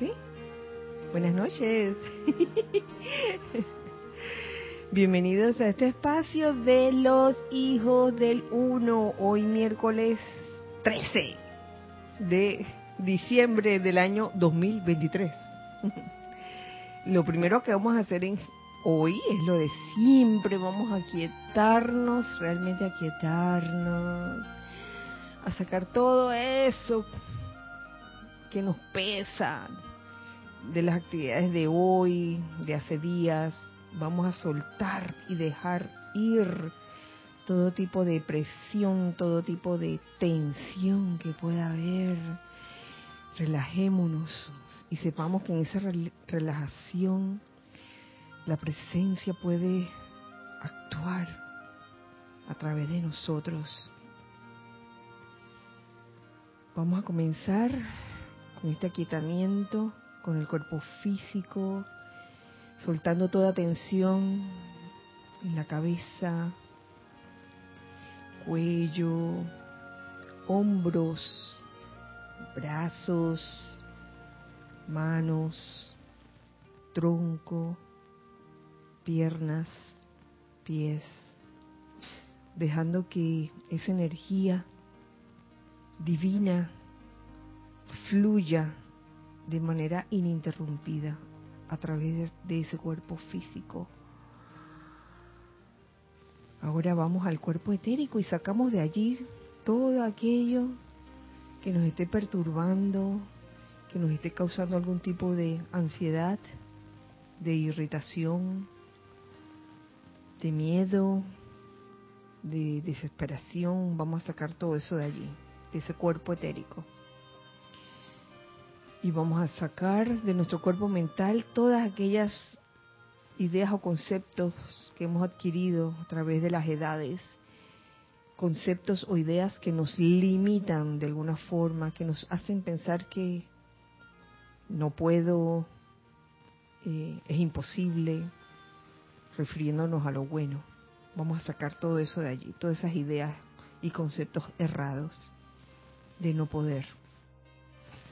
¿Sí? Buenas noches. Bienvenidos a este espacio de los hijos del uno, hoy miércoles 13 de diciembre del año 2023. Lo primero que vamos a hacer en hoy es lo de siempre, vamos a quietarnos, realmente a quietarnos, a sacar todo eso que nos pesa de las actividades de hoy, de hace días, vamos a soltar y dejar ir todo tipo de presión, todo tipo de tensión que pueda haber. Relajémonos y sepamos que en esa relajación la presencia puede actuar a través de nosotros. Vamos a comenzar con este aquietamiento, con el cuerpo físico, soltando toda tensión en la cabeza, cuello, hombros, brazos, manos, tronco, piernas, pies, dejando que esa energía divina fluya de manera ininterrumpida a través de ese cuerpo físico. Ahora vamos al cuerpo etérico y sacamos de allí todo aquello que nos esté perturbando, que nos esté causando algún tipo de ansiedad, de irritación, de miedo, de desesperación. Vamos a sacar todo eso de allí, de ese cuerpo etérico y vamos a sacar de nuestro cuerpo mental todas aquellas ideas o conceptos que hemos adquirido a través de las edades, conceptos o ideas que nos limitan de alguna forma, que nos hacen pensar que no puedo, eh, es imposible, refiriéndonos a lo bueno. Vamos a sacar todo eso de allí, todas esas ideas y conceptos errados de no poder.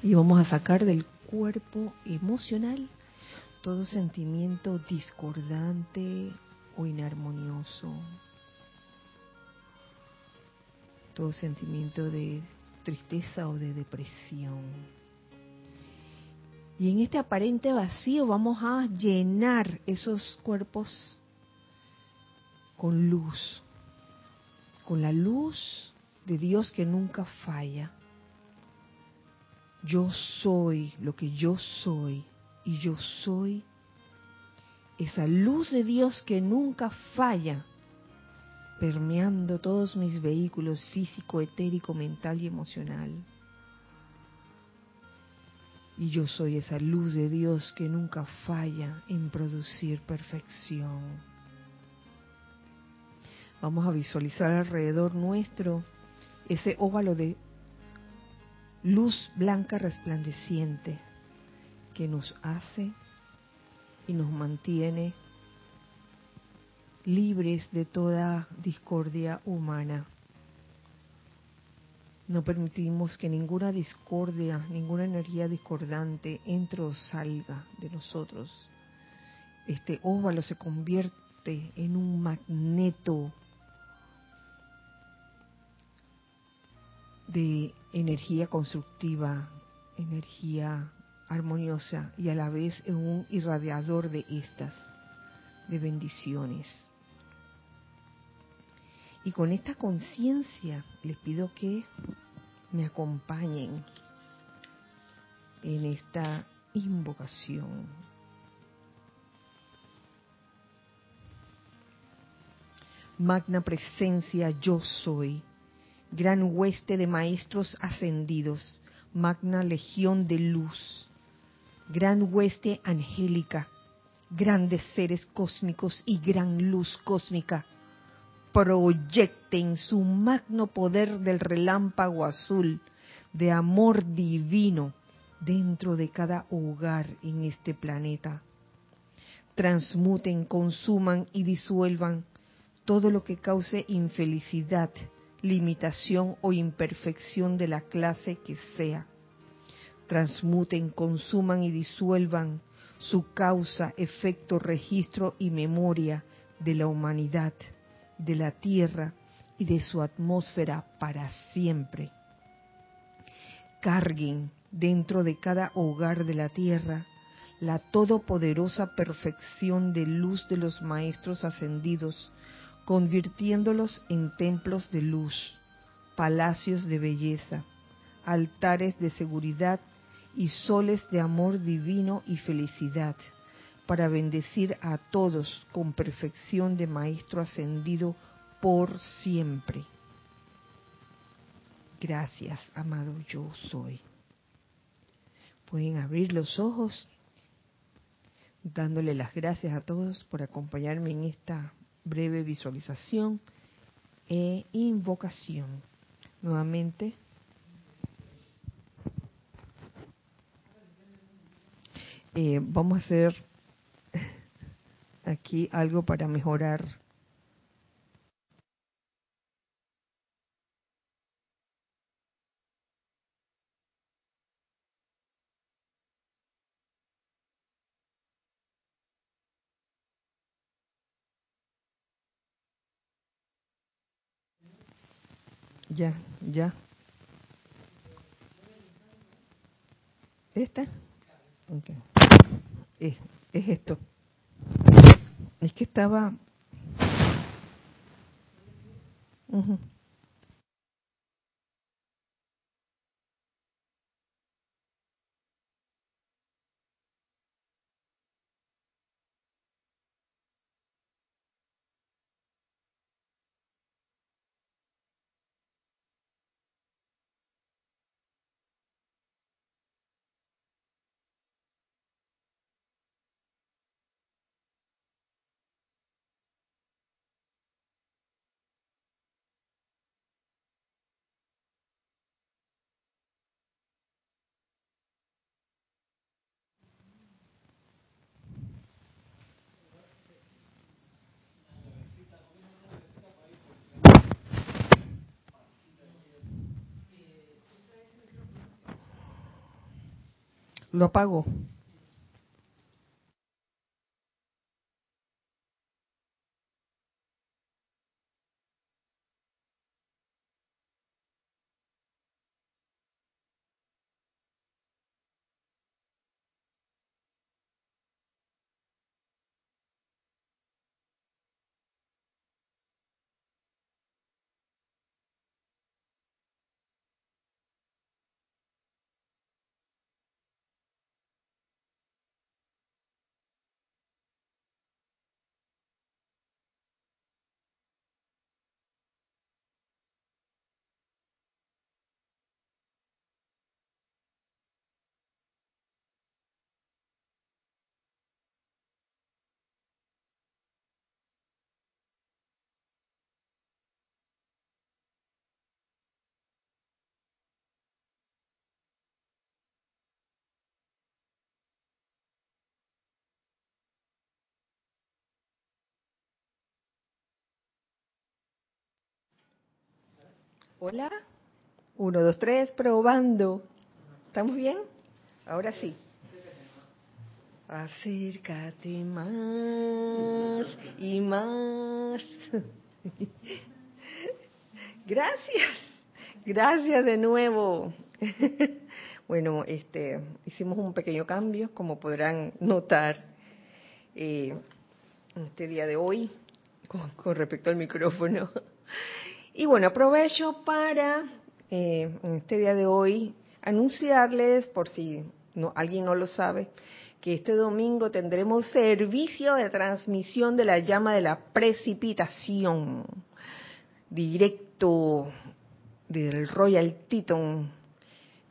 Y vamos a sacar del cuerpo emocional todo sentimiento discordante o inarmonioso, todo sentimiento de tristeza o de depresión. Y en este aparente vacío vamos a llenar esos cuerpos con luz, con la luz de Dios que nunca falla yo soy lo que yo soy y yo soy esa luz de Dios que nunca falla, permeando todos mis vehículos físico, etérico, mental y emocional. Y yo soy esa luz de Dios que nunca falla en producir perfección. Vamos a visualizar alrededor nuestro ese óvalo de luz blanca resplandeciente que nos hace y nos mantiene libres de toda discordia humana. No permitimos que ninguna discordia, ninguna energía discordante entre o salga de nosotros. Este óvalo se convierte en un magneto de energía constructiva, energía armoniosa y a la vez un irradiador de estas, de bendiciones. Y con esta conciencia les pido que me acompañen en esta invocación. Magna presencia yo soy gran hueste de maestros ascendidos, magna legión de luz, gran hueste angélica, grandes seres cósmicos y gran luz cósmica, proyecten su magno poder del relámpago azul de amor divino dentro de cada hogar en este planeta. Transmuten, consuman y disuelvan todo lo que cause infelicidad, limitación o imperfección de la clase que sea. transmuten, consuman y disuelvan su causa, efecto, registro y memoria de la humanidad, de la tierra y de su atmósfera para siempre. Carguen dentro de cada hogar de la tierra la todopoderosa perfección de luz de los maestros ascendidos, convirtiéndolos en templos de luz, palacios de belleza, altares de seguridad y soles de amor divino y felicidad, para bendecir a todos con perfección de Maestro ascendido por siempre. Gracias, amado yo soy. Pueden abrir los ojos dándole las gracias a todos por acompañarme en esta breve visualización e invocación. Nuevamente, eh, vamos a hacer aquí algo para mejorar Ya, ya. ¿Esta? Okay. Es, es esto. Es que estaba... Lo apago. Hola. Uno, dos, tres, probando. ¿Estamos bien? Ahora sí. Acércate más y más. Gracias. Gracias de nuevo. Bueno, este, hicimos un pequeño cambio, como podrán notar, eh, este día de hoy, con, con respecto al micrófono. Y bueno, aprovecho para, eh, en este día de hoy, anunciarles, por si alguien no lo sabe, que este domingo tendremos servicio de transmisión de la llama de la precipitación, directo del Royal Teton,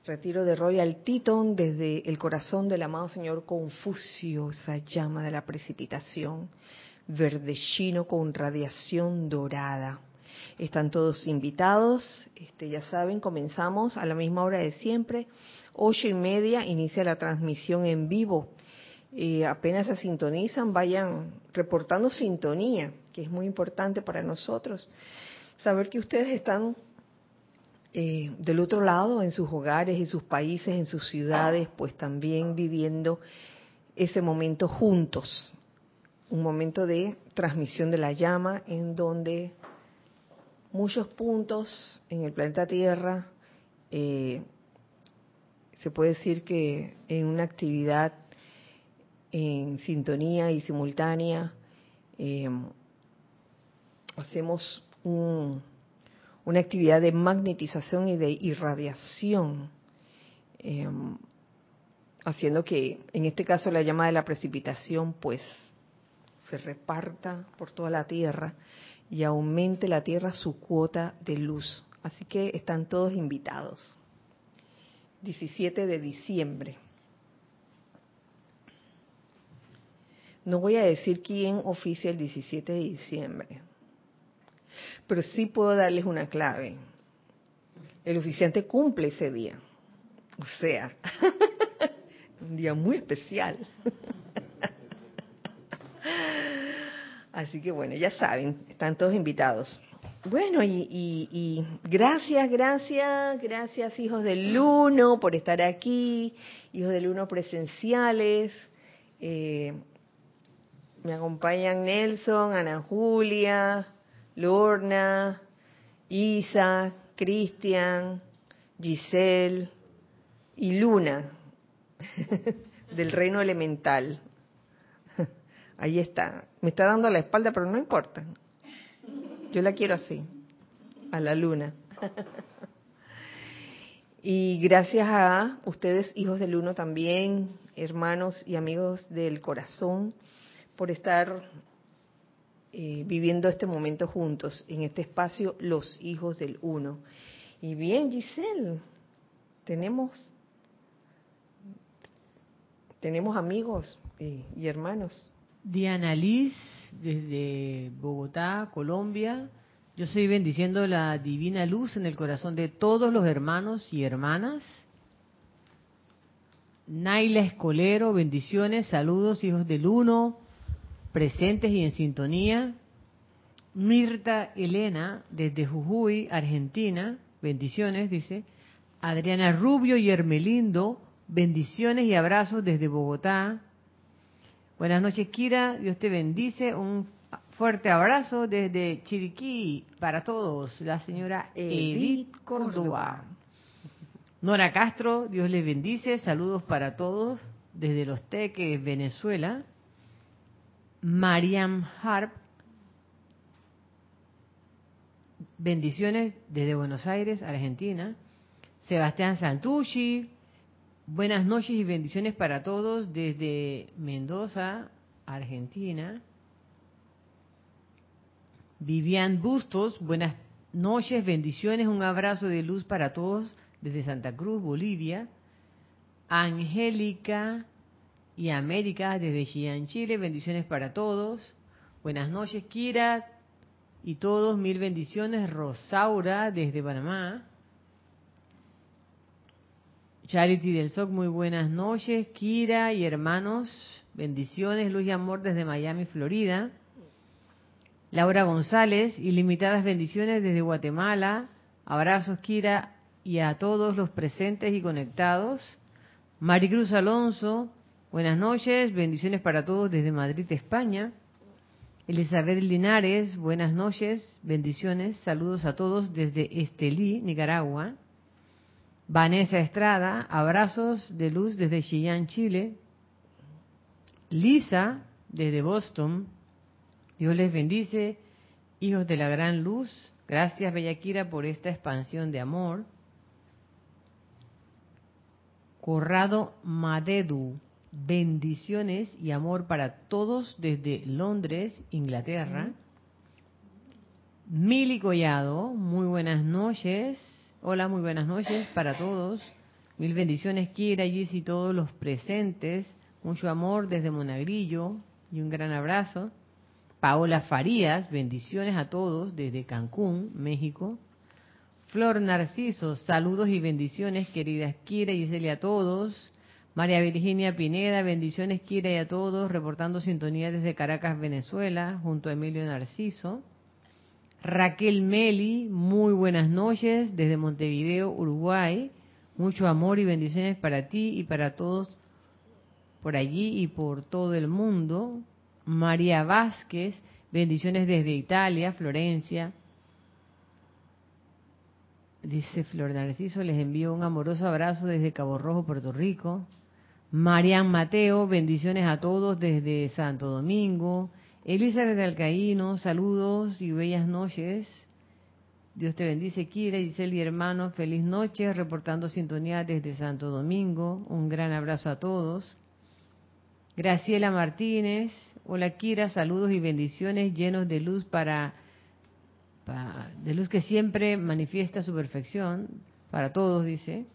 retiro de Royal Teton desde el corazón del amado Señor Confucio, esa llama de la precipitación, verdecino con radiación dorada. Están todos invitados, este, ya saben, comenzamos a la misma hora de siempre, ocho y media inicia la transmisión en vivo. Eh, apenas se sintonizan, vayan reportando sintonía, que es muy importante para nosotros. Saber que ustedes están eh, del otro lado, en sus hogares, en sus países, en sus ciudades, pues también viviendo ese momento juntos, un momento de transmisión de la llama en donde muchos puntos en el planeta Tierra eh, se puede decir que en una actividad en sintonía y simultánea eh, hacemos una actividad de magnetización y de irradiación, eh, haciendo que en este caso la llama de la precipitación pues se reparta por toda la Tierra y aumente la Tierra su cuota de luz. Así que están todos invitados. 17 de diciembre. No voy a decir quién oficia el 17 de diciembre, pero sí puedo darles una clave. El oficiante cumple ese día. O sea, un día muy especial. Así que bueno, ya saben, están todos invitados. Bueno, y, gracias, gracias, gracias hijos del Uno por estar aquí, hijos del Uno presenciales. Eh, me acompañan Nelson, Ana Julia, Lorna, Isa, Cristian, Giselle y Luna del reino elemental. Ahí está. Me está dando la espalda, pero no importa. Yo la quiero así, a la luna. y gracias a ustedes, hijos del uno también, hermanos y amigos del corazón, por estar eh, viviendo este momento juntos en este espacio, los hijos del uno. Y bien, Giselle, tenemos tenemos amigos y, y hermanos. Diana Liz, desde Bogotá, Colombia. Yo estoy bendiciendo la divina luz en el corazón de todos los hermanos y hermanas. Naila Escolero, bendiciones, saludos, hijos del uno presentes y en sintonía. Mirta Elena, desde Jujuy, Argentina, bendiciones, dice. Adriana Rubio y Hermelindo, bendiciones y abrazos desde Bogotá. Buenas noches, Kira, Dios te bendice. Un fuerte abrazo desde Chiriquí para todos, la señora Edith Córdoba. Nora Castro, Dios les bendice. Saludos para todos desde Los Teques, Venezuela. Mariam Harp. Bendiciones desde Buenos Aires, Argentina. Sebastián Santucci. Buenas noches y bendiciones para todos desde Mendoza, Argentina. Vivian Bustos, buenas noches, bendiciones, un abrazo de luz para todos desde Santa Cruz, Bolivia. Angélica y América desde Xi'an, Chile. Bendiciones para todos. Buenas noches, Kira y todos. Mil bendiciones. Rosaura desde Panamá. Charity del SOC, muy buenas noches. Kira y hermanos, bendiciones, luz y amor desde Miami, Florida. Laura González, ilimitadas bendiciones desde Guatemala. Abrazos, Kira, y a todos los presentes y conectados. Maricruz Alonso, Buenas noches, bendiciones para todos desde Madrid, España. Elizabeth Linares, buenas noches, bendiciones, saludos a todos desde Estelí, Nicaragua. Vanessa Estrada, abrazos de luz desde Chillán, Chile. Lisa, desde Boston, Dios les bendice, hijos de la gran luz. Gracias, Bellaquira, por esta expansión de amor. Corrado Madedu, bendiciones y amor para todos desde Londres, Inglaterra. Mili Collado, muy buenas noches. Hola, muy buenas noches para todos. Mil bendiciones, Kira, y todos los presentes. Mucho amor desde Monagrillo y un gran abrazo. Paola Farías, bendiciones a todos desde Cancún, México. Flor Narciso, saludos y bendiciones, queridas Kira y a todos. María Virginia Pineda, bendiciones Kira y a todos, reportando sintonía desde Caracas, Venezuela, junto a Emilio Narciso. Raquel Meli, muy buenas noches desde Montevideo, Uruguay. Mucho amor y bendiciones para ti y para todos por allí y por todo el mundo. María Vázquez, bendiciones desde Italia, Florencia. Dice Flor Narciso, les envío un amoroso abrazo desde Cabo Rojo, Puerto Rico. Marian Mateo, bendiciones a todos desde Santo Domingo. Elizabeth Alcaíno, saludos y bellas noches. Dios te bendice, Kira, Giselle y hermanos, feliz noche, reportando sintonía desde Santo Domingo. Un gran abrazo a todos. Graciela Martínez, hola Kira, saludos y bendiciones llenos de luz para, de luz que siempre manifiesta su perfección para todos, dice.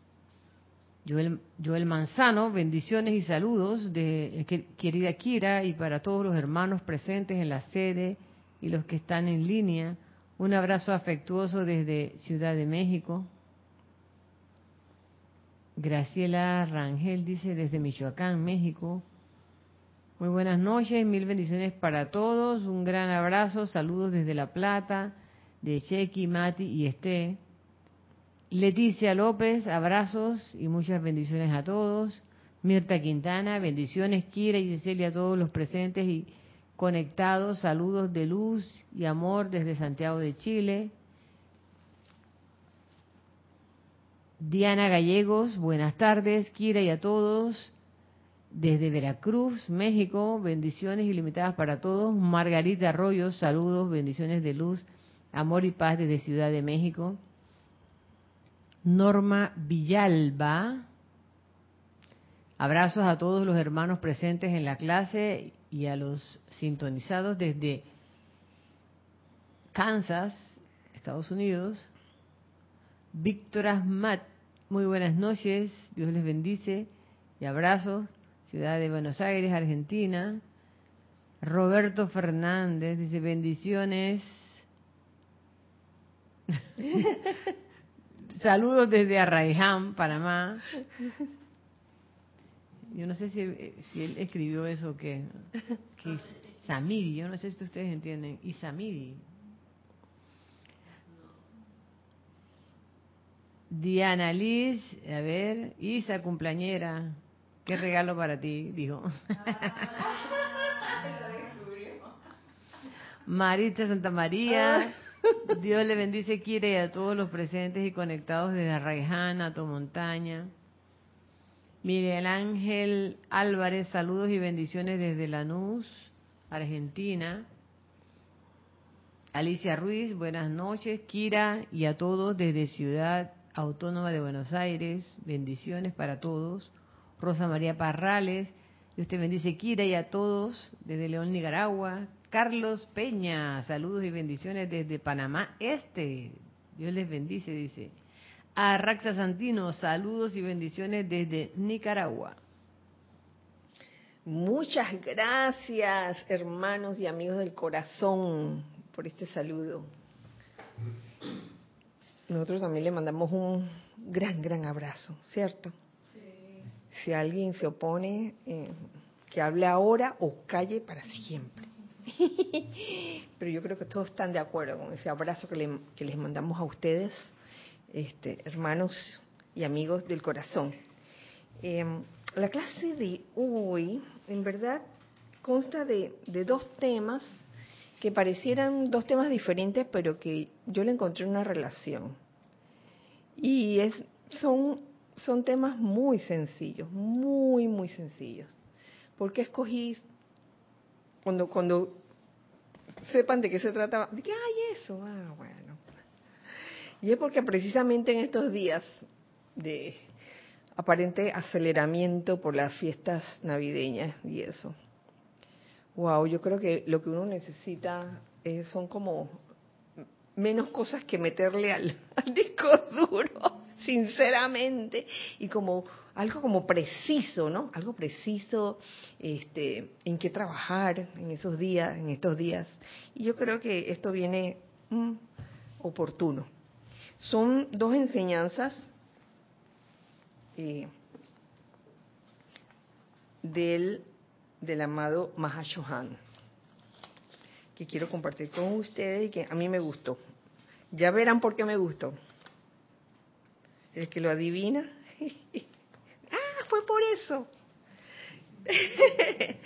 Joel, Manzano, bendiciones y saludos de querida Kira y para todos los hermanos presentes en la sede y los que están en línea. Un abrazo afectuoso desde Ciudad de México. Graciela Rangel dice desde Michoacán, México. Muy buenas noches, mil bendiciones para todos, un gran abrazo, saludos desde La Plata, de Chequi, Mati y Esté. Leticia López, abrazos y muchas bendiciones a todos. Mirta Quintana, bendiciones, Kira y Cecilia a todos los presentes y conectados, saludos de luz y amor desde Santiago de Chile. Diana Gallegos, buenas tardes, Kira y a todos desde Veracruz, México, bendiciones ilimitadas para todos. Margarita Arroyo, saludos, bendiciones de luz, amor y paz desde Ciudad de México. Norma Villalba, abrazos a todos los hermanos presentes en la clase y a los sintonizados desde Kansas, Estados Unidos. Víctor Asmat, muy buenas noches, Dios les bendice y abrazos ciudad de Buenos Aires, Argentina. Roberto Fernández dice bendiciones. Saludos desde Arraiján, Panamá. Yo no sé si, él escribió eso o qué. Que Samidi, yo no sé si ustedes entienden. Y Samidi. Diana Liz, a ver, Isa cumpleañera. ¿Qué regalo para ti? Dijo. Marita Santa María, Dios le bendice, quiere a todos los presentes y conectados desde Arraijana, tu montaña. Miguel Ángel Álvarez, saludos y bendiciones desde Lanús, Argentina. Alicia Ruiz, buenas noches. Kira y a todos desde Ciudad Autónoma de Buenos Aires, bendiciones para todos. Rosa María Parrales, Dios te bendice, Kira, y a todos desde León, Nicaragua. Carlos Peña, saludos y bendiciones desde Panamá Este. Dios les bendice, dice. A Raxa Santino, saludos y bendiciones desde Nicaragua. Muchas gracias, hermanos y amigos del corazón, por este saludo. Nosotros también le mandamos un gran, gran abrazo, ¿cierto? si alguien se opone, eh, que hable ahora o calle para siempre. Pero yo creo que todos están de acuerdo con ese abrazo que, les mandamos a ustedes, este, hermanos y amigos del corazón. Em, la clase de hoy, en verdad, consta de, de dos temas que parecieran dos temas diferentes, pero que yo le encontré una relación. Y es, son son temas muy sencillos, muy, muy sencillos. ¿Por qué escogí, cuando, cuando sepan de qué se trata, de qué hay eso? Ah, bueno. Y es porque precisamente en estos días de aparente aceleramiento por las fiestas navideñas y eso. Wow, yo creo que lo que uno necesita son como menos cosas que meterle al disco duro sinceramente, y como algo como preciso, ¿no? Algo preciso este, en qué trabajar en esos días, en estos días. Y yo creo que esto viene mm, oportuno. Son dos enseñanzas eh, del, del amado Mahashohan, que quiero compartir con ustedes y que a mí me gustó. Ya verán por qué me gustó. El que lo adivina. fue por eso.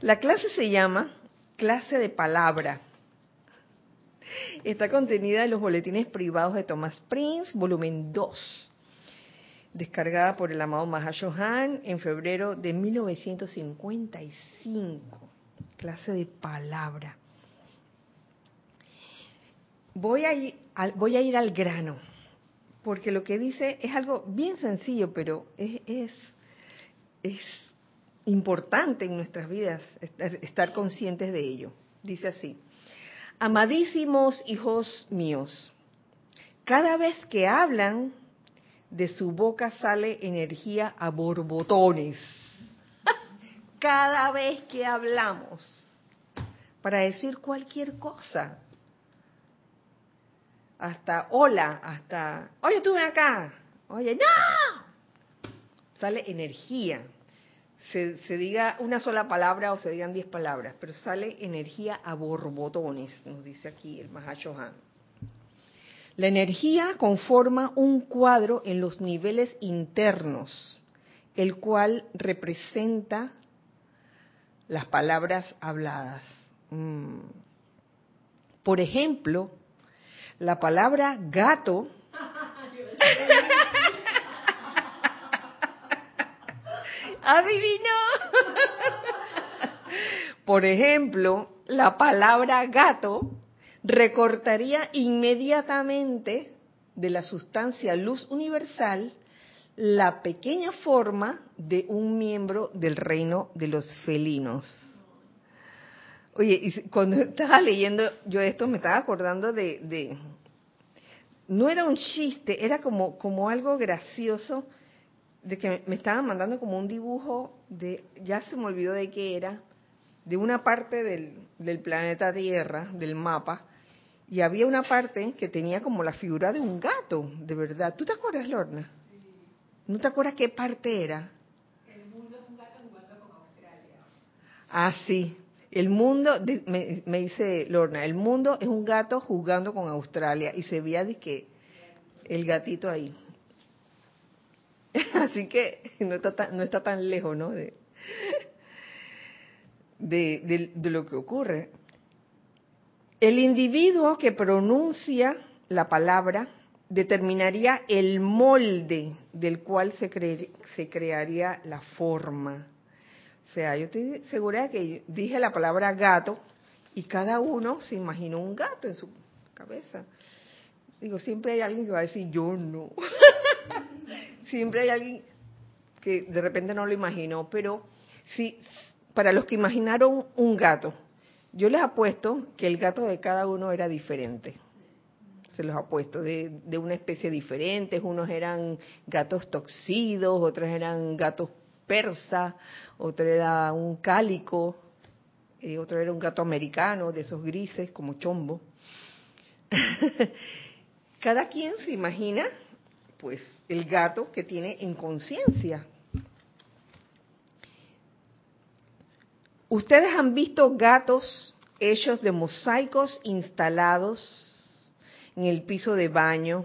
La clase se llama Clase de Palabra. Está contenida en los boletines privados de Thomas Prince, volumen 2, descargada por el amado Mahashohan en febrero de 1955. Clase de palabra. Voy a ir al, grano, porque lo que dice es algo bien sencillo, pero es, es importante en nuestras vidas estar conscientes de ello. Dice así, amadísimos hijos míos, cada vez que hablan, de su boca sale energía a borbotones. cada vez que hablamos, para decir cualquier cosa. Hasta hola, hasta, oye, tú ven acá. Oye, no. Sale energía se, diga una sola palabra o se digan diez palabras, pero sale energía a borbotones, nos dice aquí el Mahashohan. La energía conforma un cuadro en los niveles internos, el cual representa las palabras habladas. Mm. Por ejemplo, la palabra gato Adivinó. Por ejemplo, la palabra gato recortaría inmediatamente de la sustancia luz universal la pequeña forma de un miembro del reino de los felinos. Oye, y cuando estaba leyendo yo esto me estaba acordando de, de no era un chiste, era como, como algo gracioso de que me estaban mandando como un dibujo de, ya se me olvidó de qué era, de una parte del, del planeta Tierra, del mapa, y había una parte que tenía como la figura de un gato, de verdad. ¿Tú te acuerdas, Lorna? ¿No te acuerdas qué parte era? El mundo es un gato jugando con Australia. Ah, sí. El mundo, me, me, dice Lorna, el mundo es un gato jugando con Australia. Y se veía de que el gatito ahí. Así que no está tan, no está tan lejos, ¿no? De, de, de, lo que ocurre. El individuo que pronuncia la palabra determinaría el molde del cual se, se crearía la forma. O sea, yo estoy segura de que dije la palabra gato y cada uno se imaginó un gato en su cabeza. Digo, siempre hay alguien que va a decir, yo no. siempre hay alguien que de repente no lo imaginó, pero sí, para los que imaginaron un gato, yo les apuesto que el gato de cada uno era diferente. Se los apuesto, de, de una especie diferente. Unos eran gatos toxidos, otros eran gatos persa, otro era un cálico, eh, otro era un gato americano, de esos grises como chombo. Cada quien se imagina pues el gato que tiene en conciencia. Ustedes han visto gatos hechos de mosaicos instalados en el piso de baño,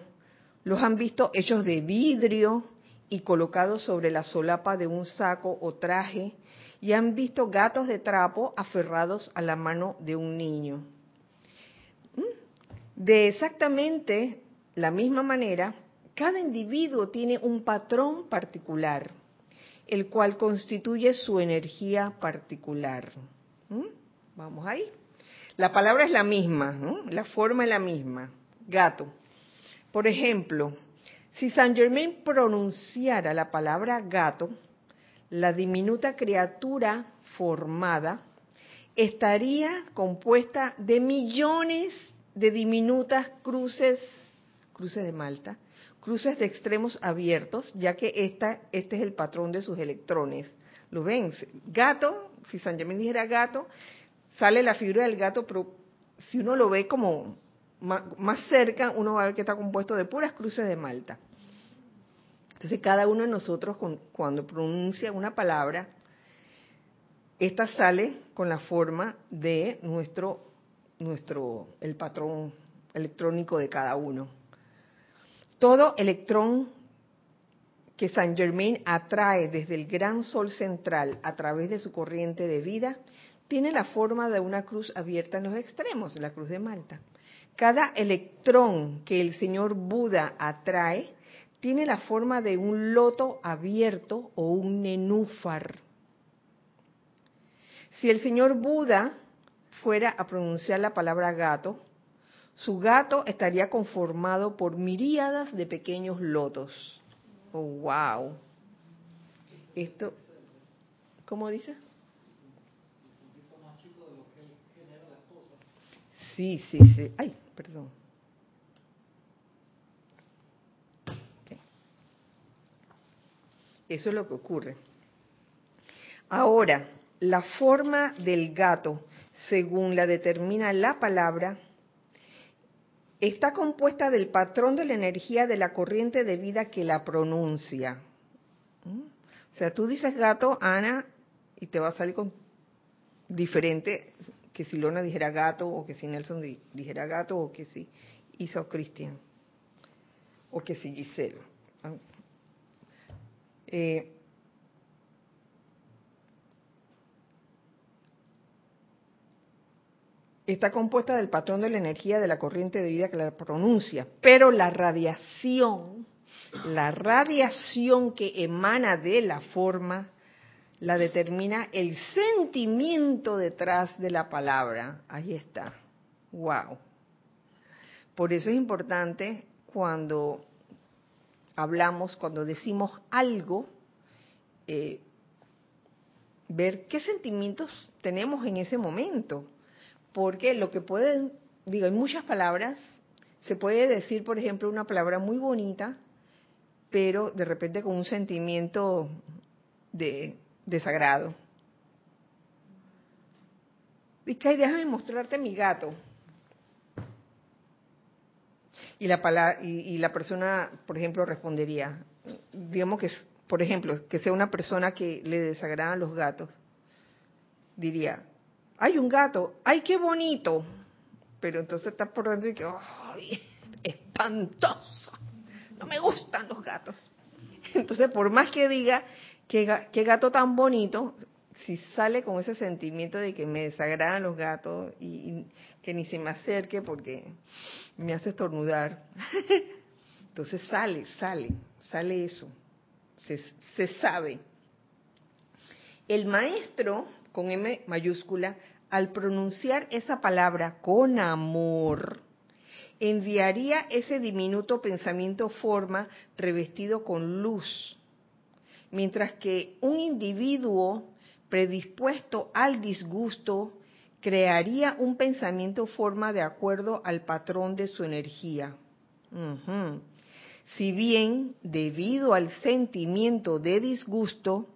los han visto hechos de vidrio y colocados sobre la solapa de un saco o traje, y han visto gatos de trapo aferrados a la mano de un niño. ¿Mm? De exactamente la misma manera, cada individuo tiene un patrón particular, el cual constituye su energía particular. ¿Mm? Vamos ahí. La palabra es la misma, la forma es la misma. Gato. Por ejemplo, si Saint Germain pronunciara la palabra gato, la diminuta criatura formada estaría compuesta de millones de diminutas cruces, cruces de Malta, cruces de extremos abiertos, ya que esta, este es el patrón de sus electrones. ¿Lo ven? Gato, si San Germain dijera gato, sale la figura del gato, pero si uno lo ve como más, cerca, uno va a ver que está compuesto de puras cruces de Malta. Entonces, cada uno de nosotros, cuando pronuncia una palabra, esta sale con la forma de nuestro nuestro el patrón electrónico de cada uno. Todo electrón que Saint Germain atrae desde el gran sol central a través de su corriente de vida tiene la forma de una cruz abierta en los extremos, la cruz de Malta. Cada electrón que el señor Buda atrae tiene la forma de un loto abierto o un nenúfar. Si el señor Buda fuera a pronunciar la palabra gato, su gato estaría conformado por miríadas de pequeños lotos. Oh, wow. Esto, ¿cómo dice? Sí, sí, sí. Ay, perdón. Eso es lo que ocurre. Ahora, la forma del gato, según la determina la palabra, está compuesta del patrón de la energía de la corriente de vida que la pronuncia. ¿Mm? O sea, tú dices gato, Ana, y te va a salir con diferente que si Lona dijera gato, o que si Nelson dijera gato, o que si Isa o Cristian, o que si Giselle. Ah. Eh, está compuesta del patrón de la energía de la corriente de vida que la pronuncia, pero la radiación, la radiación que emana de la forma, la determina el sentimiento detrás de la palabra. Ahí está. Wow. Por eso es importante cuando hablamos, cuando decimos algo, eh, ver qué sentimientos tenemos en ese momento porque lo que pueden, digo, hay muchas palabras, se puede decir, por ejemplo, una palabra muy bonita, pero de repente con un sentimiento de desagrado. Y déjame mostrarte mi gato. Y la, y, y la persona, por ejemplo, respondería, digamos que, por ejemplo, que sea una persona que le desagradan los gatos, diría, hay un gato, ay, qué bonito. Pero entonces está por dentro y que, espantoso. No me gustan los gatos. Entonces, por más que diga qué gato tan bonito, si sale con ese sentimiento de que me desagradan los gatos y, que ni se me acerque porque me hace estornudar, entonces sale, sale, sale eso, se sabe. El maestro, con M mayúscula, al pronunciar esa palabra con amor, enviaría ese diminuto pensamiento forma revestido con luz, mientras que un individuo predispuesto al disgusto crearía un pensamiento forma de acuerdo al patrón de su energía. Si bien, debido al sentimiento de disgusto,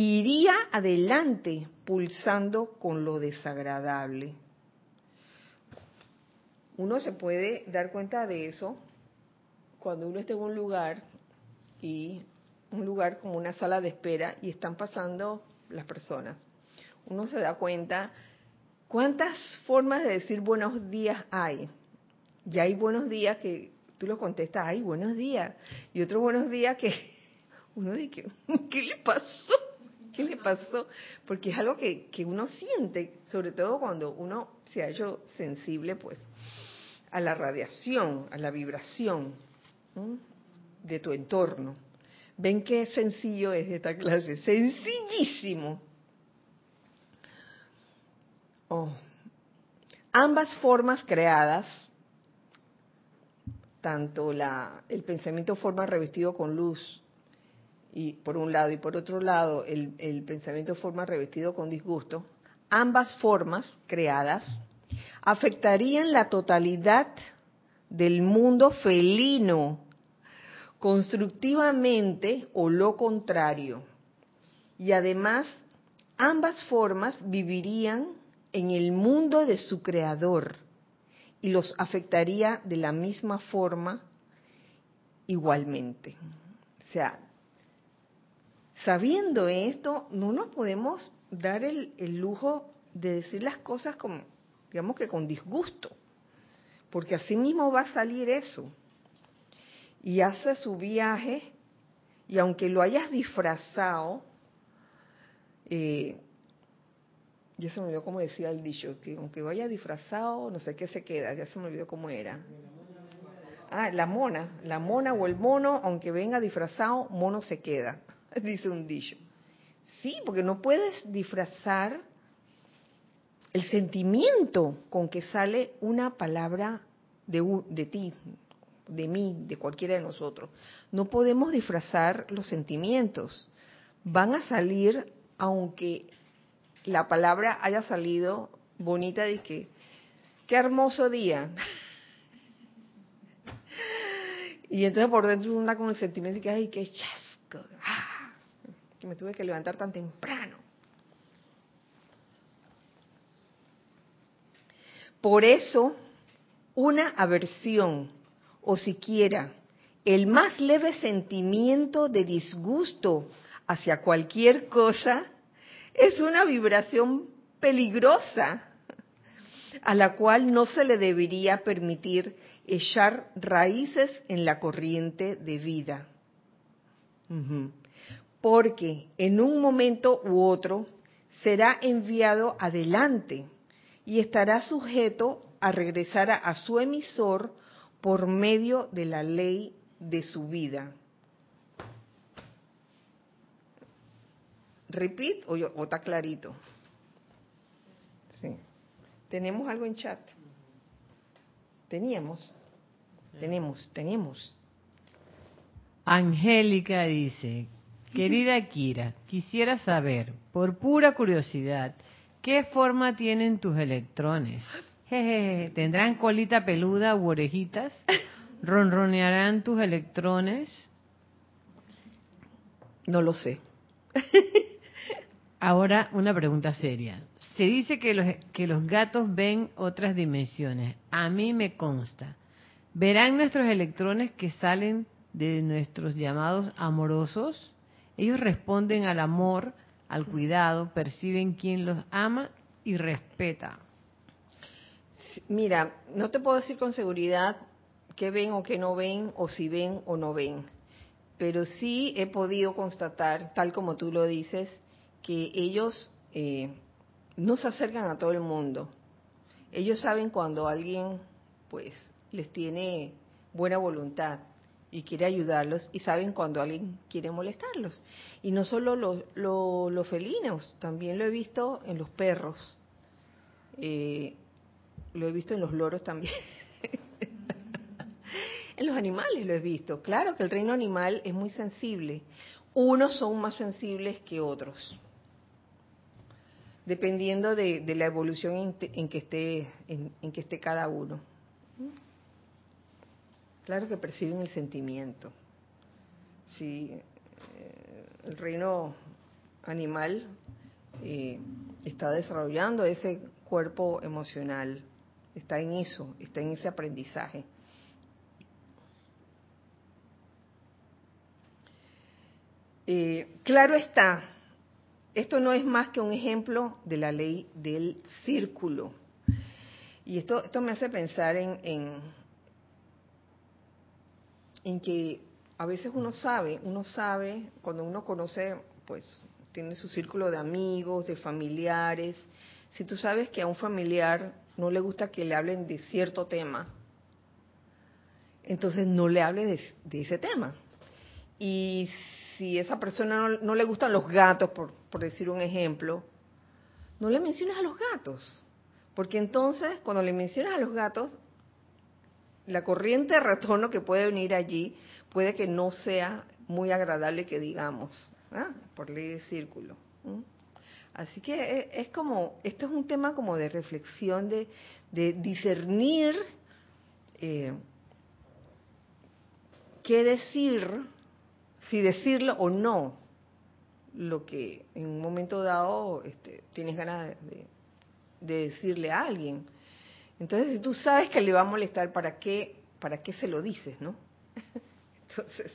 iría adelante pulsando con lo desagradable. Uno se puede dar cuenta de eso cuando uno está en un lugar y un lugar como una sala de espera y están pasando las personas. Uno se da cuenta cuántas formas de decir buenos días hay. Y hay buenos días que tú lo contestas, ay, buenos días. Y otros buenos días que uno dice, ¿qué le pasó? ¿Qué le pasó? Porque es algo que, uno siente, sobre todo cuando uno se ha hecho sensible, pues, a la radiación, a la vibración de tu entorno. ¿Ven qué sencillo es esta clase? Sencillísimo. Oh. Ambas formas creadas, tanto la, el pensamiento forma revestido con luz y por un lado y por otro lado el, pensamiento forma revestido con disgusto, ambas formas creadas afectarían la totalidad del mundo felino constructivamente o lo contrario. Y además, ambas formas vivirían en el mundo de su creador y los afectaría de la misma forma igualmente. O sea, sabiendo esto, no nos podemos dar el, lujo de decir las cosas como, digamos que con disgusto, porque así mismo va a salir eso. Y hace su viaje, y aunque lo hayas disfrazado, eh, ya se me olvidó cómo decía el dicho, que aunque vaya disfrazado, no sé qué se queda, ya se me olvidó cómo era. Ah, la mona, la mona o el mono, aunque venga disfrazado, mono se queda, dice un dicho. Sí, porque no puedes disfrazar el sentimiento con que sale una palabra de, de ti, de mí, de cualquiera de nosotros. No podemos disfrazar los sentimientos. Van a salir aunque la palabra haya salido bonita de que, qué hermoso día. y entonces por dentro una con el sentimiento de que, ay, qué chasco, ah, que me tuve que levantar tan temprano. Por eso, una aversión, o siquiera el más leve sentimiento de disgusto hacia cualquier cosa, es una vibración peligrosa a la cual no se le debería permitir echar raíces en la corriente de vida. Porque en un momento u otro será enviado adelante y estará sujeto a regresar a, su emisor por medio de la ley de su vida. ¿Repeat o, o está clarito? Sí. ¿Tenemos algo en chat? Teníamos. Tenemos, tenemos. Angélica dice, querida Kira, quisiera saber, por pura curiosidad, ¿qué forma tienen tus electrones? Jeje, ¿Tendrán colita peluda u orejitas? ¿Ronronearán tus electrones? No lo sé. Ahora una pregunta seria. Se dice que los, que los gatos ven otras dimensiones. A mí me consta. ¿Verán nuestros electrones que salen de nuestros llamados amorosos? Ellos responden al amor, al cuidado, perciben quién los ama y respeta. Mira, no te puedo decir con seguridad qué ven o qué no ven, o si ven o no ven, pero sí he podido constatar, tal como tú lo dices, que ellos eh, no se acercan a todo el mundo. Ellos saben cuando alguien, pues, les tiene buena voluntad y quiere ayudarlos y saben cuando alguien quiere molestarlos. Y no solo los, felinos, también lo he visto en los perros, eh, lo he visto en los loros también. en los animales lo he visto. Claro que el reino animal es muy sensible. Unos son más sensibles que otros dependiendo de, la evolución en, que esté, en, que esté cada uno. Claro que perciben el sentimiento. Si eh, el reino animal eh, está desarrollando ese cuerpo emocional, está en eso, está en ese aprendizaje. Eh, claro está, esto no es más que un ejemplo de la ley del círculo. Y esto, esto me hace pensar en, en, que a veces uno sabe, uno sabe, cuando uno conoce, pues tiene su círculo de amigos, de familiares, si tú sabes que a un familiar no le gusta que le hablen de cierto tema, entonces no le hable de, ese tema. Y si esa persona no, le gustan los gatos, por, por decir un ejemplo, no le menciones a los gatos. Porque entonces, cuando le mencionas a los gatos, la corriente de retorno que puede venir allí puede que no sea muy agradable que digamos, ¿ah? por ley de círculo. Así que eh, es como, esto es un tema como de reflexión, de, discernir eh, qué decir si decirlo o no lo que en un momento dado este, tienes ganas de, decirle a alguien. Entonces, si tú sabes que le va a molestar, ¿para qué, para qué se lo dices, no? Entonces,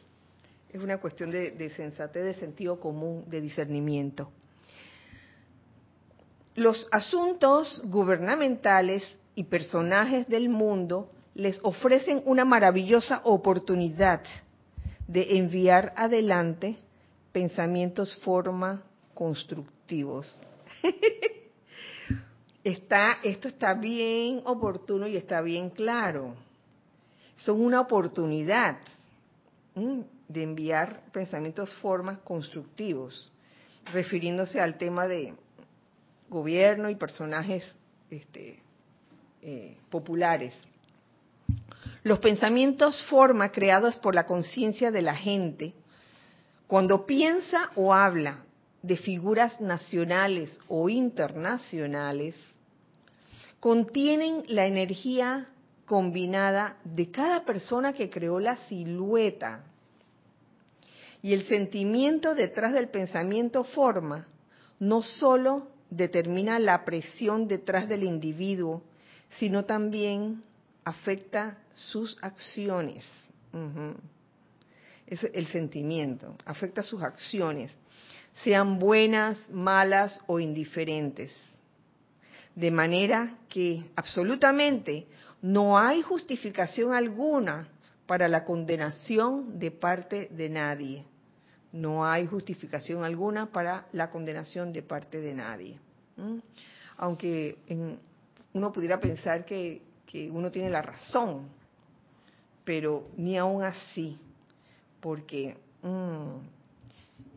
es una cuestión de, de sensatez, de sentido común, de discernimiento. los asuntos gubernamentales y personajes del mundo les ofrecen una maravillosa oportunidad de enviar adelante pensamientos forma constructivos. está, esto está bien oportuno y está bien claro. Son una oportunidad de enviar pensamientos formas constructivos, refiriéndose al tema de gobierno y personajes este, eh, populares. Los pensamientos forma creados por la conciencia de la gente, cuando piensa o habla de figuras nacionales o internacionales, contienen la energía combinada de cada persona que creó la silueta. Y el sentimiento detrás del pensamiento forma no solo determina la presión detrás del individuo, sino también afecta sus acciones. Es el sentimiento, afecta sus acciones, sean buenas, malas o indiferentes. De manera que absolutamente no hay justificación alguna para la condenación de parte de nadie. No hay justificación alguna para la condenación de parte de nadie. Aunque uno pudiera pensar que que uno tiene la razón, pero ni aún así, porque mm,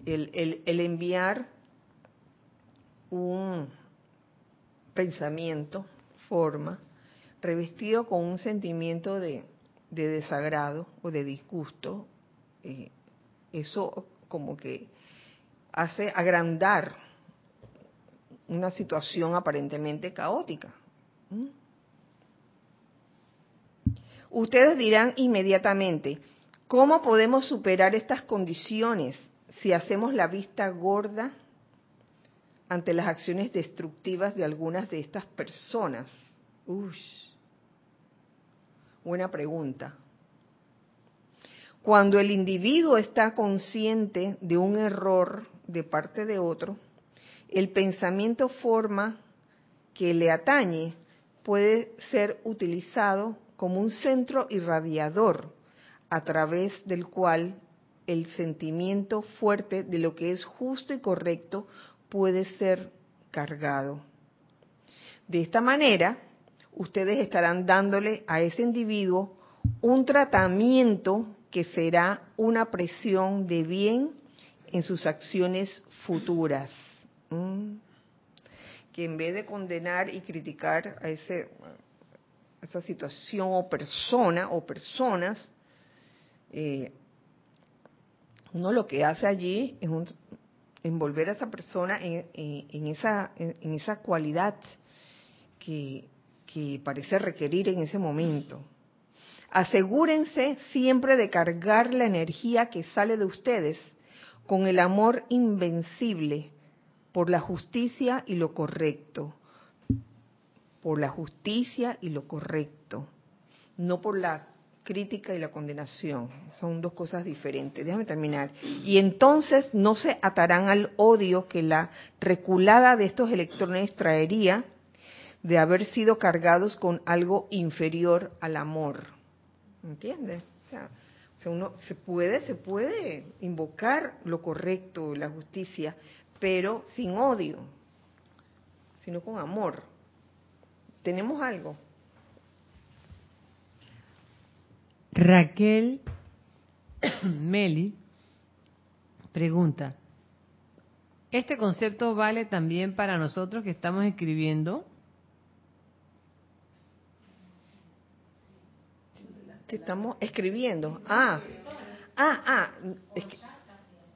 el, el, enviar un pensamiento, forma, revestido con un sentimiento de, de desagrado o de disgusto, eh, eso como que hace agrandar una situación aparentemente caótica. Ustedes dirán inmediatamente, ¿cómo podemos superar estas condiciones si hacemos la vista gorda ante las acciones destructivas de algunas de estas personas? Uy, buena pregunta. Cuando el individuo está consciente de un error de parte de otro, el pensamiento forma que le atañe puede ser utilizado como un centro irradiador a través del cual el sentimiento fuerte de lo que es justo y correcto puede ser cargado. De esta manera, ustedes estarán dándole a ese individuo un tratamiento que será una presión de bien en sus acciones futuras. Mm. Que en vez de condenar y criticar a ese esa situación o persona o personas, eh, uno lo que hace allí es envolver a esa persona en, esa, en, esa cualidad que, que parece requerir en ese momento. Asegúrense siempre de cargar la energía que sale de ustedes con el amor invencible por la justicia y lo correcto, por la justicia y lo correcto, no por la crítica y la condenación. Son dos cosas diferentes. Déjame terminar. Y entonces no se atarán al odio que la reculada de estos electrones traería de haber sido cargados con algo inferior al amor. ¿Entiendes? O sea, uno se puede, se puede invocar lo correcto, la justicia, pero sin odio, sino con amor. ¿Tenemos algo? Raquel Meli pregunta, ¿este concepto vale también para nosotros que estamos escribiendo? Que estamos escribiendo. Ah, ah, ah,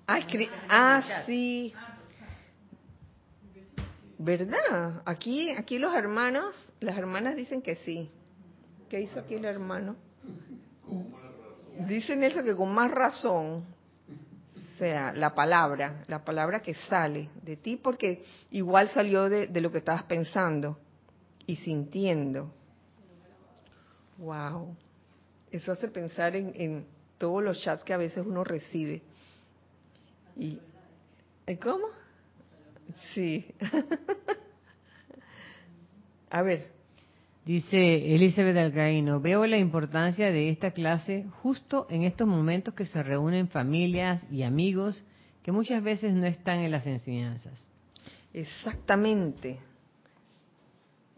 ah, ah, sí. ¿Verdad? Aquí, aquí los hermanos, las hermanas dicen que sí. ¿Qué hizo aquí el hermano? Dicen eso que con más razón, o sea, la palabra, la palabra que sale de ti, porque igual salió de, lo que estabas pensando y sintiendo. Wow. Eso hace pensar en, en todos los chats que a veces uno recibe. ¿Y cómo? Sí. A ver. Dice Elizabeth Alcaíno, veo la importancia de esta clase justo en estos momentos que se reúnen familias y amigos que muchas veces no están en las enseñanzas. Exactamente,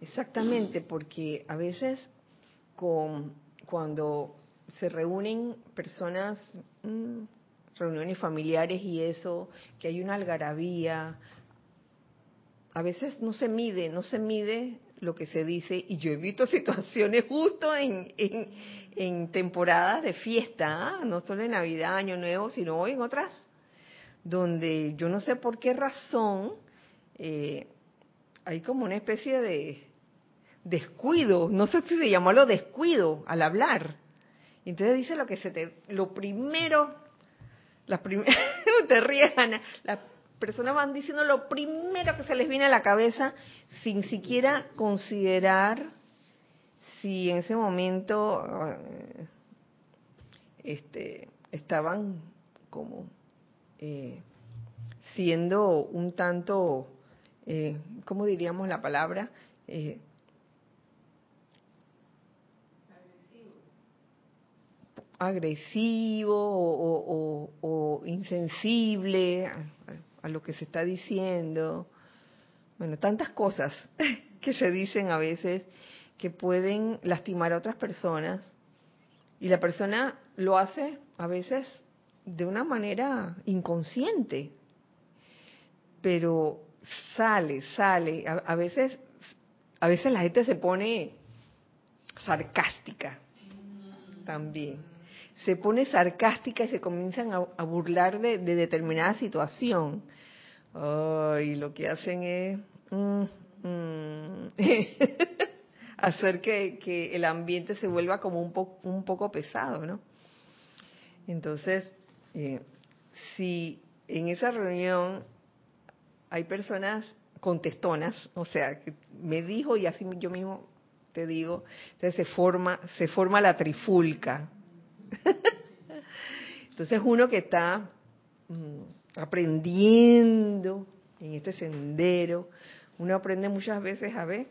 exactamente, porque a veces con, cuando se reúnen personas, mm, reuniones familiares y eso, que hay una algarabía, a veces no se mide, no se mide lo que se dice, y yo he visto situaciones justo en, en, temporadas de fiesta, ¿ah? no solo en Navidad, Año Nuevo, sino hoy en otras, donde yo no sé por qué razón eh, hay como una especie de descuido, no sé si se llamó lo descuido al hablar. Entonces dice lo que se te, lo primero, las primeras, te ríes Ana, personas van diciendo lo primero que se les viene a la cabeza sin siquiera considerar si en ese momento eh, este, estaban como eh, siendo un tanto eh, ¿cómo diríamos la palabra? Eh, agresivo o, insensible a, lo que se está diciendo. Bueno, tantas cosas que se dicen a veces que pueden lastimar a otras personas y la persona lo hace a veces de una manera inconsciente, pero sale, sale. A, veces, a veces la gente se pone sarcástica también. Se pone sarcástica y se comienzan a, burlar de, determinada situación. y lo que hacen es mm, mm, hacer que, el ambiente se vuelva como un, un poco pesado, ¿no? Entonces, eh, si en esa reunión hay personas contestonas, o sea, que me dijo y así yo mismo te digo, entonces se forma, se forma la trifulca. entonces uno que está mm, aprendiendo en este sendero, uno aprende muchas veces a ver,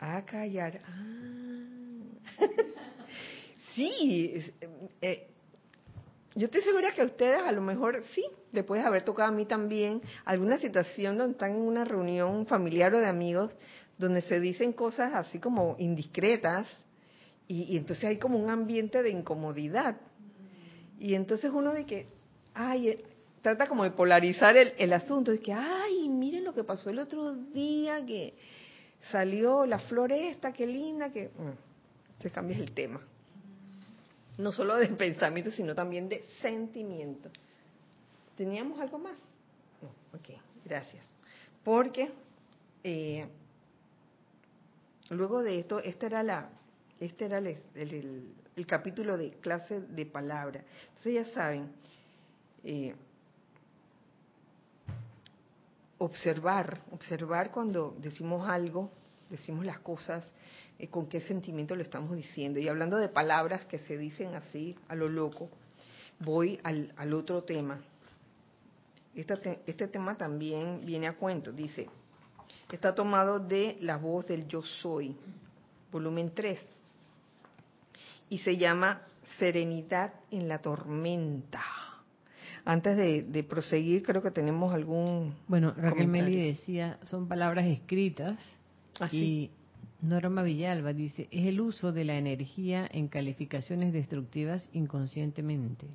a callar. Ah. sí, eh, yo estoy segura que a ustedes a lo mejor sí, le puedes haber tocado a mí también alguna situación donde están en una reunión familiar o de amigos donde se dicen cosas así como indiscretas y, entonces hay como un ambiente de incomodidad. Y entonces uno de que, ay, eh, trata como de polarizar el, asunto, de que, ay, miren lo que pasó el otro día, que salió la flor esta, qué linda, que... Mm, se cambia el tema no solo de pensamiento, sino también de sentimiento. ¿Teníamos algo más? No, ok, gracias. Porque eh, luego de esto, este era, la, este era el, capítulo de clase de palabra. Entonces ya saben, eh, observar, observar cuando decimos algo, decimos las cosas, eh, con qué sentimiento lo estamos diciendo. Y hablando de palabras que se dicen así a lo loco, voy al, al otro tema. Este, este tema también viene a cuento, dice, está tomado de La voz del yo soy, volumen 3, y se llama Serenidad en la tormenta. Antes de, proseguir, creo que tenemos algún... Bueno, Raquel Meli decía, son palabras escritas Así. y Norma Villalba dice, es el uso de la energía en calificaciones destructivas inconscientemente.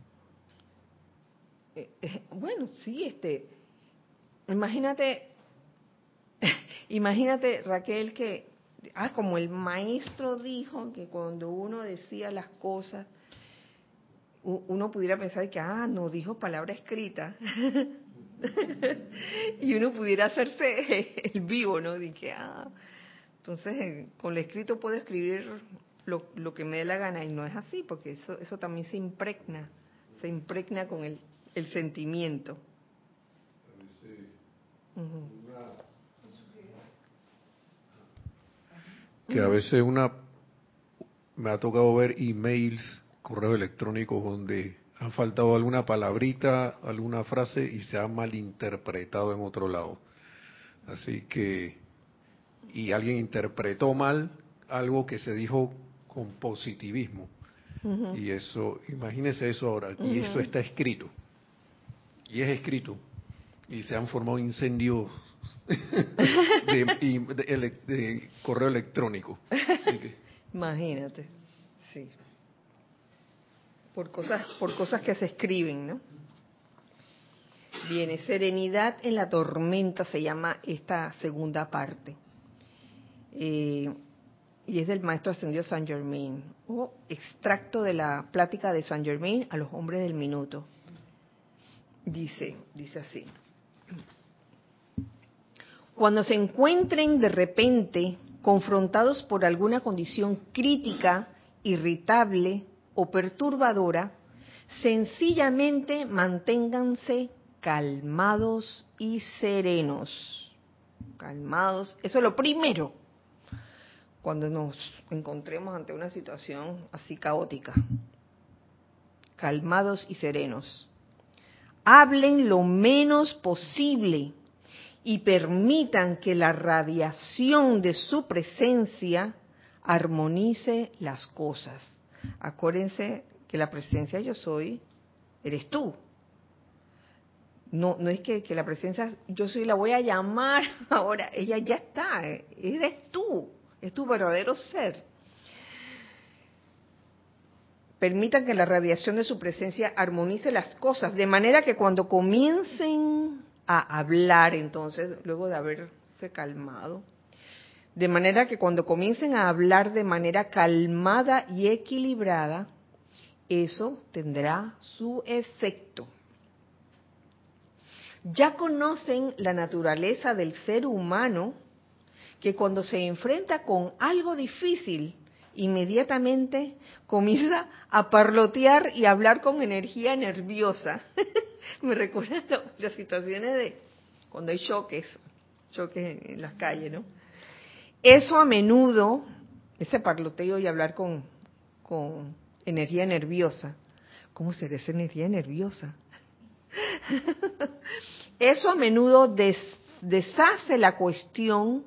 Eh, eh, bueno, sí, este, imagínate, imagínate Raquel que, ah, como el maestro dijo que cuando uno decía las cosas, uno pudiera pensar que, ah, no dijo palabra escrita. y uno pudiera hacerse el vivo, ¿no? De que, ah, entonces, eh, con lo escrito puedo escribir lo, lo, que me dé la gana y no es así, porque eso, eso también se impregna, se impregna con el, el sentimiento. Que a veces una me ha tocado ver emails, correos electrónicos donde ha faltado alguna palabrita, alguna frase y se ha malinterpretado en otro lado. Así que, y alguien interpretó mal algo que se dijo con positivismo. Y eso, imagínese eso ahora, y eso está escrito. Y es escrito. Y se han formado incendios de, correo electrónico. Imagínate, sí. Por cosas, por cosas que se escriben, ¿no? Viene Serenidad en la tormenta, se llama esta segunda parte. Eh, y es del maestro ascendido San Germain, o extracto de la plática de San Germain a los hombres del minuto. Dice, dice así. Cuando se encuentren de repente confrontados por alguna condición crítica, irritable o perturbadora, sencillamente manténganse calmados y serenos. Calmados, eso es lo primero cuando nos encontremos ante una situación así caótica. Calmados y serenos. Hablen lo menos posible y permitan que la radiación de su presencia armonice las cosas. Acuérdense que la presencia yo soy, eres tú. No, no es que, que la presencia yo soy la voy a llamar ahora, ella ya está, eres tú, es tu verdadero ser. Permitan que la radiación de su presencia armonice las cosas, de manera que cuando comiencen a hablar entonces, luego de haberse calmado. De manera que cuando comiencen a hablar de manera calmada y equilibrada, eso tendrá su efecto. Ya conocen la naturaleza del ser humano que cuando se enfrenta con algo difícil, inmediatamente comienza a parlotear y hablar con energía nerviosa. Me recuerda las situaciones de cuando hay choques, choques en las calles, ¿no? Eso a menudo, ese parloteo y hablar con, con energía nerviosa, ¿cómo será esa energía nerviosa? Eso a menudo deshace la cuestión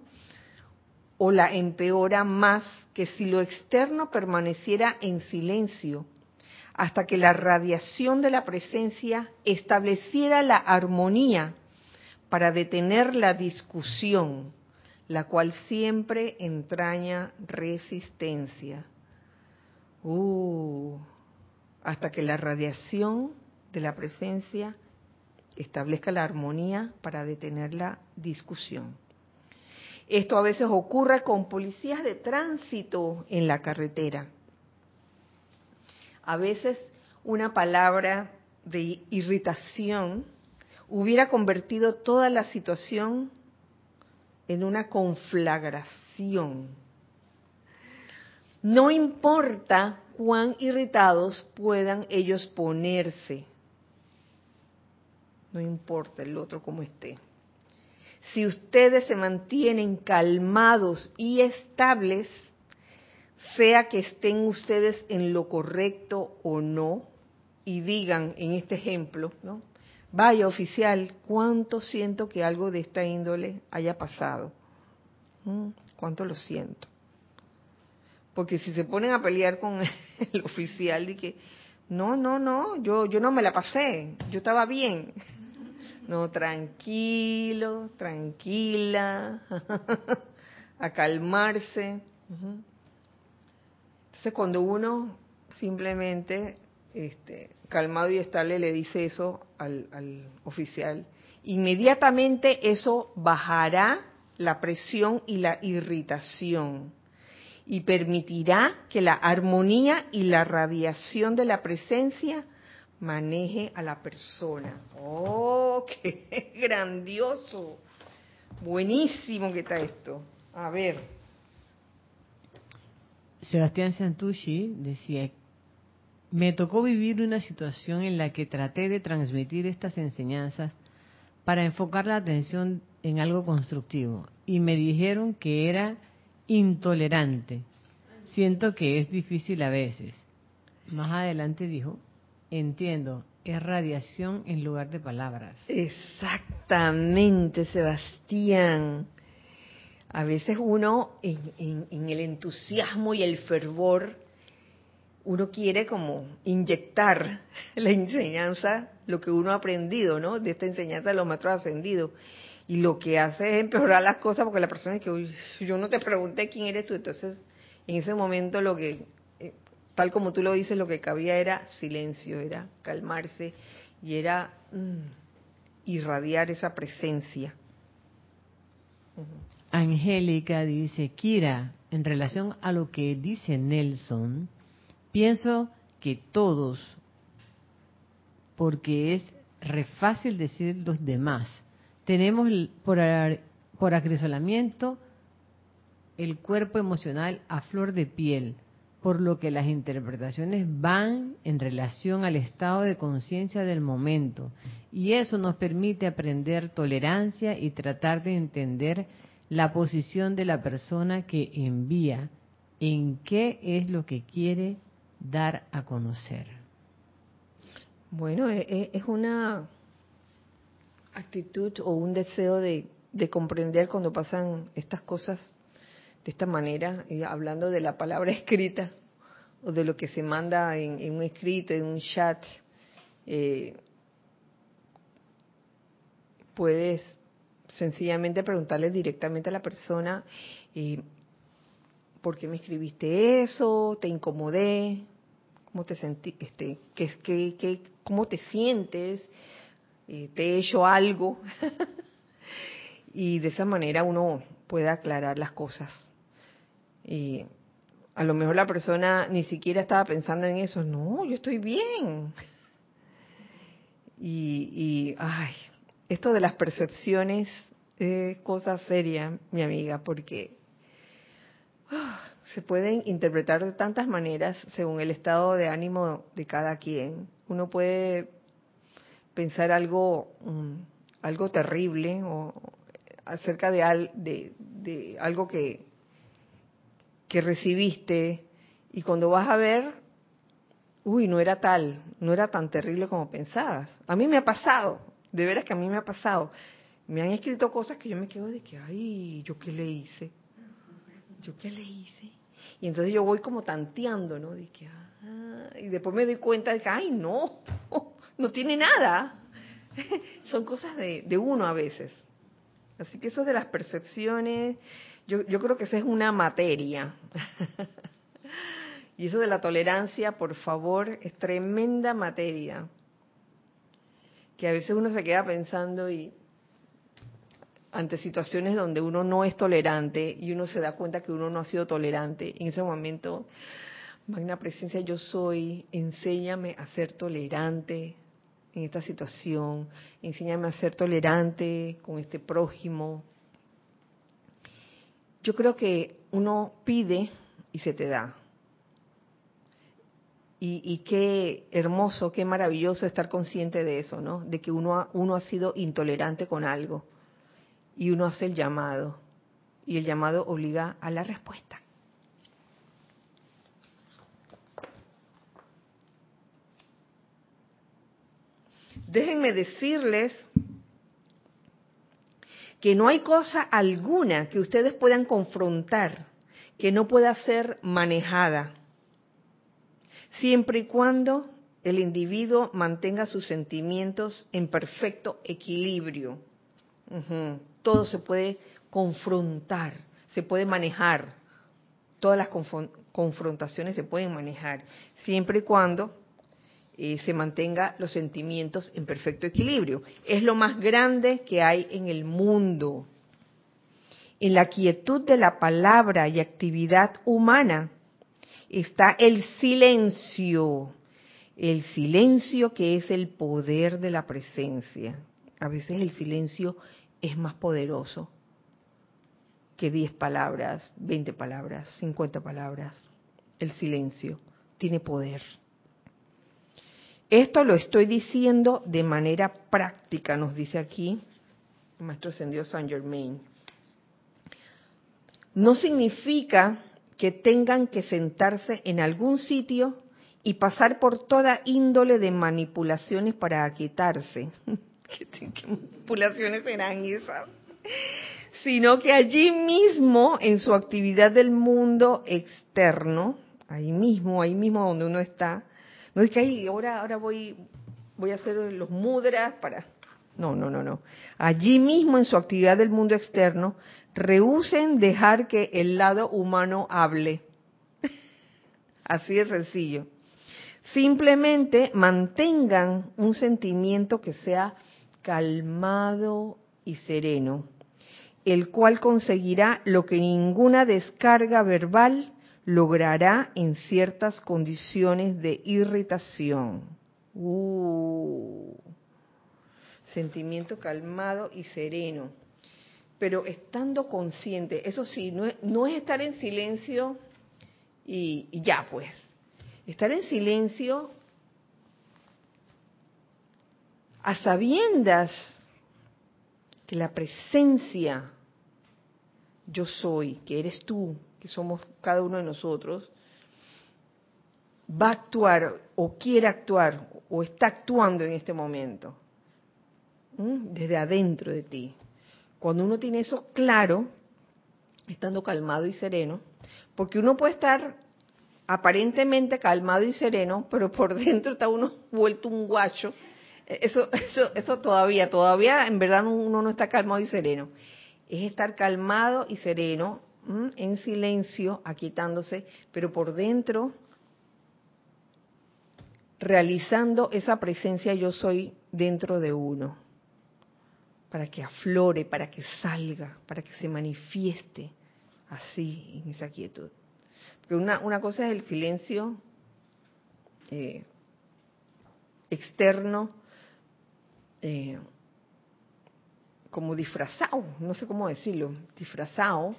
o la empeora más que si lo externo permaneciera en silencio hasta que la radiación de la presencia estableciera la armonía para detener la discusión, la cual siempre entraña resistencia. Uh, hasta que la radiación de la presencia establezca la armonía para detener la discusión. Esto a veces ocurre con policías de tránsito en la carretera. A veces una palabra de irritación hubiera convertido toda la situación en una conflagración. No importa cuán irritados puedan ellos ponerse, no importa el otro cómo esté si ustedes se mantienen calmados y estables, sea que estén ustedes en lo correcto o no, y digan en este ejemplo, ¿no? Vaya oficial, cuánto siento que algo de esta índole haya pasado. ¿Mm? Cuánto lo siento. Porque si se ponen a pelear con el oficial y que no, no, no, yo yo no me la pasé, yo estaba bien. No, tranquilo, tranquila, a calmarse. Entonces cuando uno simplemente este, calmado y estable le dice eso al, al oficial, inmediatamente eso bajará la presión y la irritación y permitirá que la armonía y la radiación de la presencia maneje a la persona. ¡Oh, qué grandioso! Buenísimo que está esto. A ver. Sebastián Santucci decía, me tocó vivir una situación en la que traté de transmitir estas enseñanzas para enfocar la atención en algo constructivo y me dijeron que era intolerante. Siento que es difícil a veces. Más adelante dijo, Entiendo, es radiación en lugar de palabras. Exactamente, Sebastián. A veces uno, en, el entusiasmo y el fervor, uno quiere como inyectar la enseñanza, lo que uno ha aprendido, ¿no? De esta enseñanza de los maestros ascendidos. Y lo que hace es empeorar las cosas porque la persona es que, yo no te pregunté quién eres tú. Entonces, en ese momento lo que tal como tú lo dices, lo que cabía era silencio, era calmarse y era mm, irradiar esa presencia. Angélica dice, Kira, en relación a lo que dice Nelson, pienso que todos, porque es re fácil decir los demás, tenemos por, por acrisolamiento el cuerpo emocional a flor de piel, por lo que las interpretaciones van en relación al estado de conciencia del momento. Y eso nos permite aprender tolerancia y tratar de entender la posición de la persona que envía, en qué es lo que quiere dar a conocer. Bueno, e, e, es una actitud o un deseo de, de comprender cuando pasan estas cosas de esta manera, hablando de la palabra escrita o de lo que se manda en, un escrito, en un chat, eh, puedes sencillamente preguntarle directamente a la persona, eh, ¿por qué me escribiste eso? ¿Te incomodé? ¿Cómo te sentí? Este, ¿qué, qué, qué, ¿Cómo te sientes? Eh, ¿Te he hecho algo? y de esa manera uno puede aclarar las cosas. Y a lo mejor la persona ni siquiera estaba pensando en eso. No, yo estoy bien. Y, y ay, esto de las percepciones es cosa seria, mi amiga, porque ah, se pueden interpretar de tantas maneras según el estado de ánimo de cada quien. Uno puede pensar algo, mm, algo terrible o acerca de, de, de algo que, que recibiste y cuando vas a ver, uy, no era tal, no era tan terrible como pensabas. A mí me ha pasado, de veras que a mí me ha pasado. Me han escrito cosas que yo me quedo de que, ay, ¿yo qué le hice? ¿Yo qué le hice? Y entonces yo voy como tanteando, ¿no? De que, ah", y después me doy cuenta de que, ay, no, no tiene nada. Son cosas de, de uno a veces. Así que eso de las percepciones, yo, yo creo que esa es una materia. y eso de la tolerancia, por favor, es tremenda materia. Que a veces uno se queda pensando y ante situaciones donde uno no es tolerante y uno se da cuenta que uno no ha sido tolerante, en ese momento, magna presencia yo soy, enséñame a ser tolerante en esta situación, enséñame a ser tolerante con este prójimo, yo creo que uno pide y se te da. Y, qué hermoso, qué maravilloso estar consciente de eso, ¿no? De que uno ha, uno ha sido intolerante con algo y uno hace el llamado y el llamado obliga a la respuesta. Déjenme decirles que no hay cosa alguna que ustedes puedan confrontar que no pueda ser manejada, siempre y cuando el individuo mantenga sus sentimientos en perfecto equilibrio. Todo se puede confrontar, se puede manejar, todas las confrontaciones se pueden manejar, siempre y cuando eh, se mantenga los sentimientos en perfecto equilibrio. Es lo más grande que hay en el mundo. En la quietud de la palabra y actividad humana está el silencio, el silencio que es el poder de la presencia. A veces el silencio es más poderoso que 10 palabras, 20 palabras, 50 palabras. El silencio tiene poder. Esto lo estoy diciendo de manera práctica, nos dice aquí el Maestro Ascendido Saint Germain. No significa que tengan que sentarse en algún sitio y pasar por toda índole de manipulaciones para aquietarse. ¿Qué, manipulaciones serán esas? Sino que allí mismo, en su actividad del mundo externo, ahí mismo, ahí mismo donde uno está, no es que ahí, ahora, ahora voy, voy a hacer los mudras para... No, no, no, no. Allí mismo, en su actividad del mundo externo, rehúsen dejar que el lado humano hable. Así de sencillo. Simplemente mantengan un sentimiento que sea calmado y sereno, el cual conseguirá lo que ninguna descarga verbal logrará en ciertas condiciones de irritación. Uh, sentimiento calmado y sereno, pero estando consciente, eso sí, no es, no es estar en silencio y ya pues, estar en silencio a sabiendas que la presencia yo soy, que eres tú, que somos cada uno de nosotros, va a actuar o quiere actuar o está actuando en este momento, desde adentro de ti. Cuando uno tiene eso claro, estando calmado y sereno, porque uno puede estar aparentemente calmado y sereno, pero por dentro está uno vuelto un guacho. Eso, eso, eso todavía, todavía en verdad uno no está calmado y sereno. Es estar calmado y sereno, en silencio, aquietándose, pero por dentro realizando esa presencia yo soy dentro de uno, para que aflore, para que salga, para que se manifieste así en esa quietud. Porque una, una cosa es el silencio eh, externo, eh, como disfrazado, no sé cómo decirlo, disfrazado,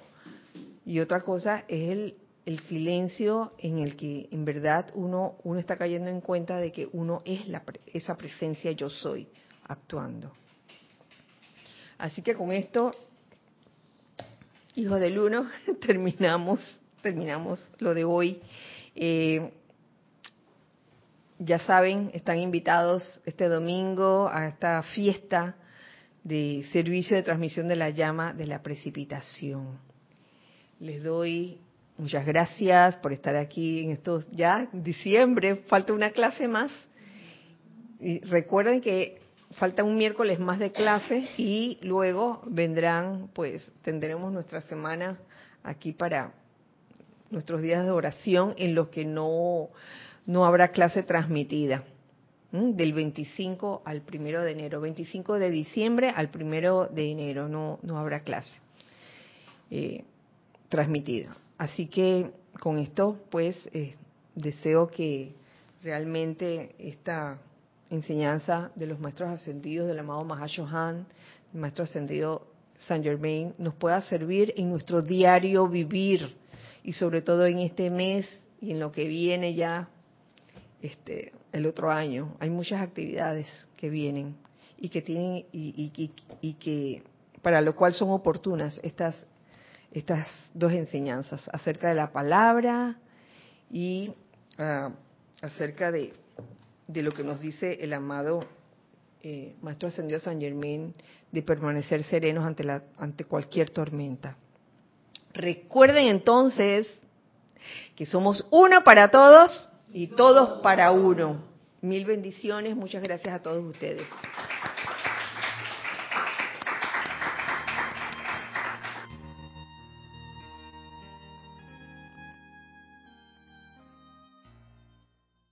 y otra cosa es el, el silencio en el que en verdad uno, uno está cayendo en cuenta de que uno es la, esa presencia yo soy actuando. Así que con esto, hijo del uno, terminamos terminamos lo de hoy. Eh, ya saben, están invitados este domingo a esta fiesta de servicio de transmisión de la llama de la precipitación. Les doy muchas gracias por estar aquí en estos ya diciembre, falta una clase más. Y recuerden que falta un miércoles más de clase y luego vendrán, pues tendremos nuestra semana aquí para nuestros días de oración en los que no, no habrá clase transmitida. Del 25 al primero de enero, 25 de diciembre al primero de enero no, no habrá clase eh, transmitida. Así que con esto, pues, eh, deseo que realmente esta enseñanza de los maestros ascendidos del amado Mahashohan, el maestro ascendido Saint Germain, nos pueda servir en nuestro diario vivir y sobre todo en este mes y en lo que viene ya este el otro año hay muchas actividades que vienen y que tienen y, y, que para lo cual son oportunas estas estas dos enseñanzas acerca de la palabra y ah, acerca de, de, lo que nos dice el amado eh, Maestro Ascendido San Germain de permanecer serenos ante, la, ante cualquier tormenta. Recuerden entonces que somos uno para todos y todos para uno. Mil bendiciones, muchas gracias a todos ustedes.